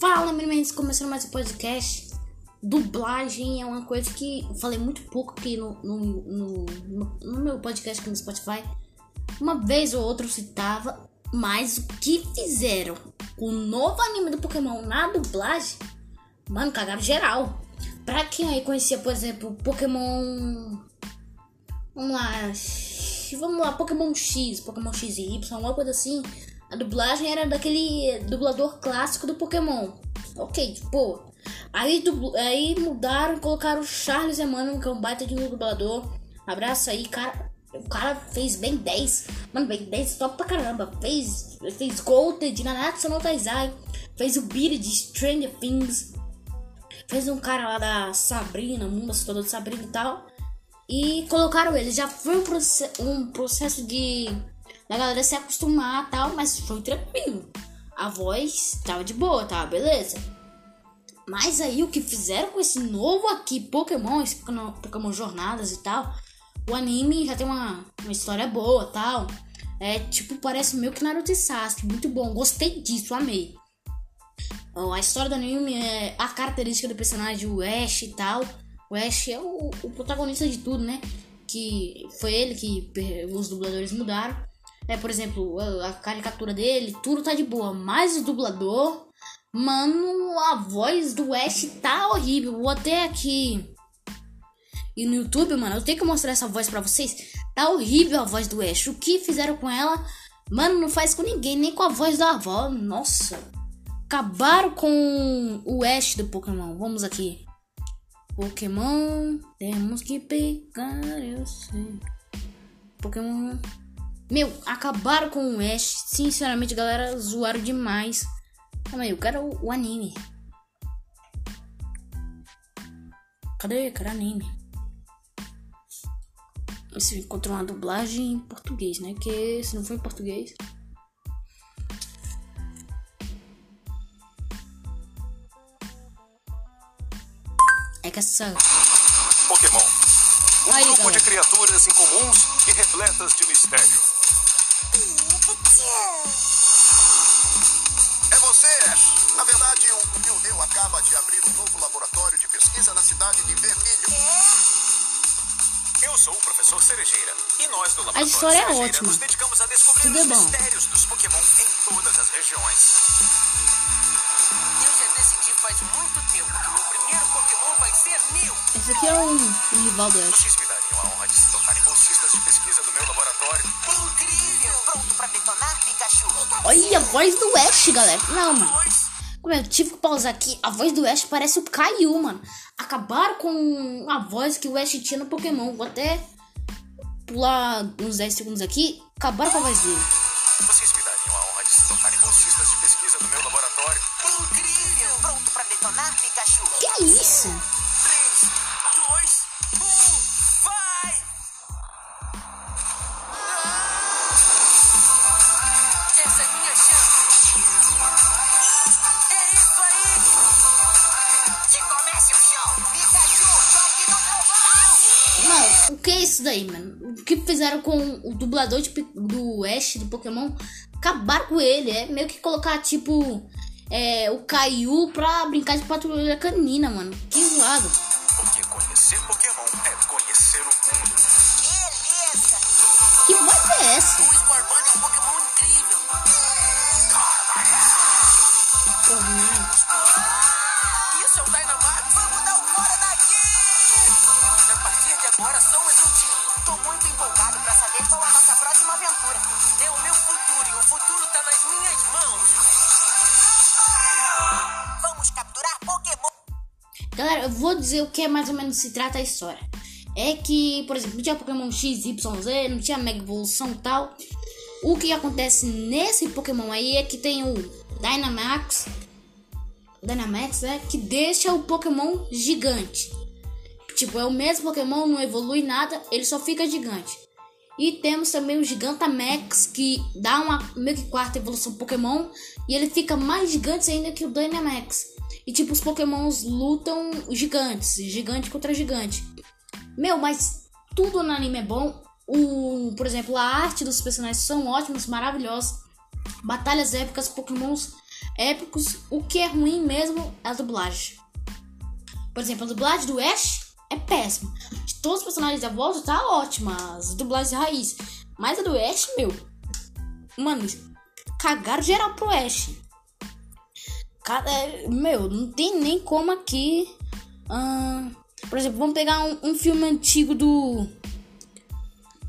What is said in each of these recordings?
Fala, meninos, começando mais um podcast. Dublagem é uma coisa que eu falei muito pouco aqui no, no, no, no meu podcast aqui no Spotify. Uma vez ou outra eu citava, mas o que fizeram com o novo anime do Pokémon na dublagem, mano, cagaram geral. Pra quem aí conhecia, por exemplo, Pokémon. Vamos lá. Vamos lá, Pokémon X, Pokémon X e Y, alguma coisa assim. A dublagem era daquele dublador clássico do Pokémon. Ok, tipo. Aí, dubl... aí mudaram colocaram o Charles Emmanuel, que é um baita de um dublador. Abraço aí, cara. O cara fez bem 10. Mano, bem 10 top pra caramba. Fez, fez Golden de Nanatsu no Taizai. Fez o Beat de Stranger Things. Fez um cara lá da Sabrina, mundo assustador de Sabrina e tal. E colocaram ele. Já foi um, proce um processo de da galera se acostumar tal, mas foi tranquilo. A voz tava de boa, tava beleza. Mas aí o que fizeram com esse novo aqui, Pokémon, esse Pokémon Jornadas e tal, o anime já tem uma, uma história boa tal. É tipo, parece meio que Naruto e Sasuke, muito bom, gostei disso, amei. A história do anime é a característica do personagem, o Ash e tal. O Ash é o, o protagonista de tudo, né? Que foi ele que os dubladores mudaram. É, por exemplo, a, a caricatura dele, tudo tá de boa. Mas o dublador, mano, a voz do Ash tá horrível. Vou até aqui. E no YouTube, mano, eu tenho que mostrar essa voz pra vocês. Tá horrível a voz do Ash. O que fizeram com ela, mano, não faz com ninguém, nem com a voz da avó. Nossa acabaram com o Ash do Pokémon. Vamos aqui. Pokémon, temos que pegar, eu sei. Pokémon. Meu, acabaram com o Ash. Sinceramente, galera, zoaram demais. Calma aí, eu quero o, o anime. Cadê? Cadê anime? Se encontrou uma dublagem em português, né? Que se não for em português. É que essa. Pokémon. Um Aí, grupo galera. de criaturas incomuns e repletas de mistério. Na verdade, o Mildeu acaba de abrir um novo laboratório de pesquisa na cidade de Vermilho. Eu sou o professor Cerejeira. E nós do laboratório história é Cerejeira ótima. nos dedicamos a descobrir Tudo é os bom. mistérios dos Pokémon em todas as regiões. Eu já decidi faz muito tempo que o meu primeiro Pokémon vai ser meu. Esse aqui é um, um rival. Vocês me dariam a honra de se tornarem bolsistas de pesquisa do meu laboratório? Incrível! Pronto pra detonar, Pikachu? Olha a voz do Ash, galera. Não, mano. Eu tive que pausar aqui. A voz do Ash parece o Caillou, mano. Acabaram com a voz que o Ash tinha no Pokémon. Vou até pular uns 10 segundos aqui. Acabaram com a voz dele. Vocês o que é isso daí, mano? O que fizeram com o dublador de do Ash do Pokémon? Acabaram com ele. É meio que colocar, tipo, é, o Caillou pra brincar de patrulha canina, mano. Que zoado. Porque conhecer Pokémon é conhecer o mundo. Beleza! Que voz é essa? O Scorbunny é um Pokémon incrível. Isso é um Dynamax? Agora somos um time. Tô muito empolgado pra saber qual a nossa próxima aventura. É o meu futuro e o futuro tá nas minhas mãos. Vamos capturar Pokémon. Galera, eu vou dizer o que é mais ou menos se trata a história. É que, por exemplo, não tinha Pokémon X, Y, Z, não tinha Mega Evolução e tal. O que acontece nesse Pokémon aí é que tem o Dynamax. Dynamax, né? Que deixa o Pokémon gigante. Tipo, é o mesmo Pokémon, não evolui nada, ele só fica gigante. E temos também o Gigantamax, que dá uma meio que quarta evolução Pokémon. E ele fica mais gigante ainda que o Dynamax. E tipo, os Pokémons lutam gigantes, gigante contra gigante. Meu, mas tudo no anime é bom. O, por exemplo, a arte dos personagens são ótimos, maravilhosos. Batalhas épicas, Pokémons épicos. O que é ruim mesmo é a dublagem. Por exemplo, a dublagem do Ash é péssima. De todos os personagens da volta tá ótima, as dublagens raiz. Mas a do Ash, meu. Mano, cagaram geral pro Ash. Cada, meu, não tem nem como aqui. Por exemplo, vamos pegar um, um filme antigo do.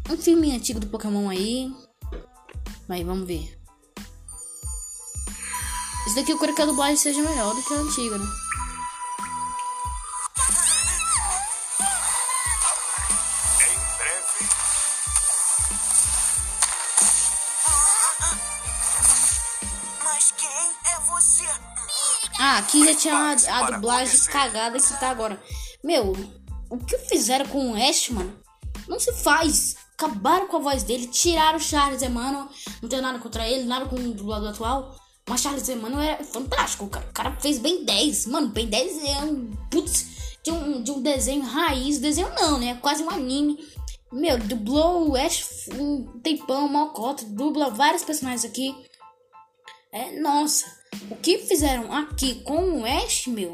Um filme antigo do Pokémon aí. Mas vamos ver. Esse daqui eu quero que a dublagem seja melhor do que a antiga, né? Ah, aqui já tinha a, a dublagem cagada que tá agora. Meu, o que fizeram com o Ash, mano? Não se faz. Acabaram com a voz dele, tiraram o Charles Emmanuel. Não tenho nada contra ele, nada com o dublador atual. Mas Charles Emmanuel é fantástico, cara. O cara fez bem 10. Mano, bem 10 é um. Putz, de um, de um desenho raiz. Desenho não, né? Quase um anime. Meu, dublou o Ash um tempão, malcota. Dubla vários personagens aqui. É, nossa. O que fizeram aqui com o meu?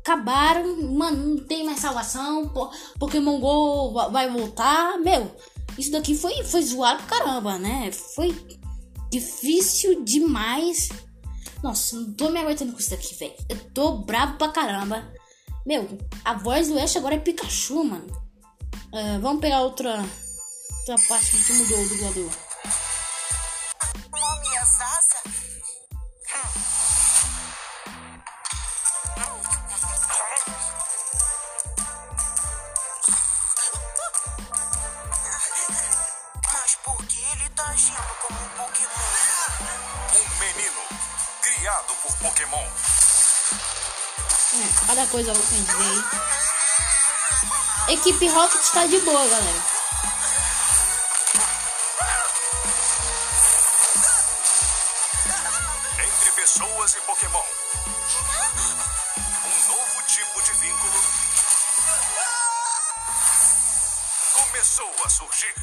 Acabaram, mano, não tem mais salvação. Po Pokémon Go va- vai voltar. Meu, isso daqui foi, foi zoado pra caramba, né? Foi difícil demais. Nossa, não tô me aguentando com isso daqui, velho. Eu tô bravo pra caramba. Meu, a voz do Ash agora é Pikachu, mano. Ah, vamos pegar outra, outra parte que mudou o dublador. Pokémon. É, cada coisa louca a gente aí. Equipe Rocket tá de boa, galera. Entre pessoas e Pokémon. Um novo tipo de vínculo começou a surgir.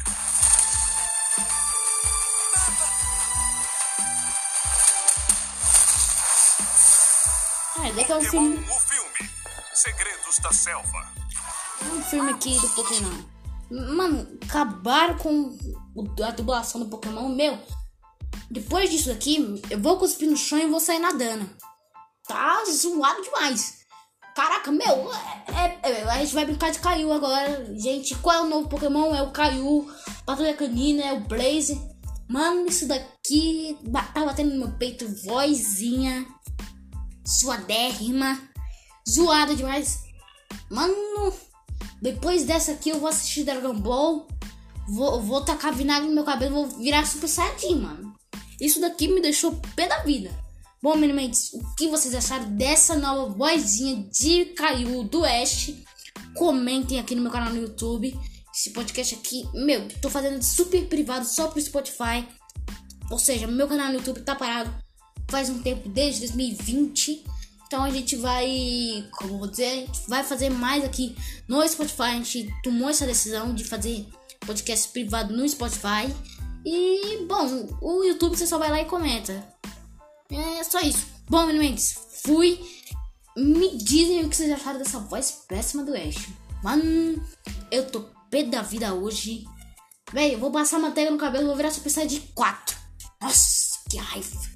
É, é um filme, o filme. Segredos da Selva. um filme aqui do Pokémon. Mano, acabaram com a dublação do Pokémon. Meu, depois disso aqui, eu vou cuspir no chão e vou sair nadando. Tá zoado demais. Caraca, meu, é, é- a gente vai brincar de Caiu agora. Gente, qual é o novo Pokémon? É o Caiu. Patrulha Canina, é o Blaze. Mano, isso daqui tá batendo no meu peito, vozinha. Suadérrima. Zoada demais. Mano, depois dessa aqui eu vou assistir Dragon Ball. Vou, vou tacar vinagre no meu cabelo, vou virar Super Saiyajin, mano. Isso daqui me deixou pé da vida. Bom, meninos, o que vocês acharam dessa nova vozinha de Caiu do Ash? Comentem aqui no meu canal no YouTube. Esse podcast aqui, meu, tô fazendo super privado só pro Spotify. Ou seja, meu canal no YouTube tá parado faz um tempo, desde 2020. Então a gente vai, como vou dizer, a gente vai fazer mais aqui no Spotify. A gente tomou essa decisão de fazer podcast privado no Spotify. E, bom, o YouTube você só vai lá e comenta. É só isso. Bom, meninos, fui. Me dizem o que vocês acharam dessa voz péssima do Ash. Mano, eu tô pé da vida hoje. Véi, eu vou passar manteiga no cabelo, vou virar Super Saiyajin 4. Nossa, que raiva.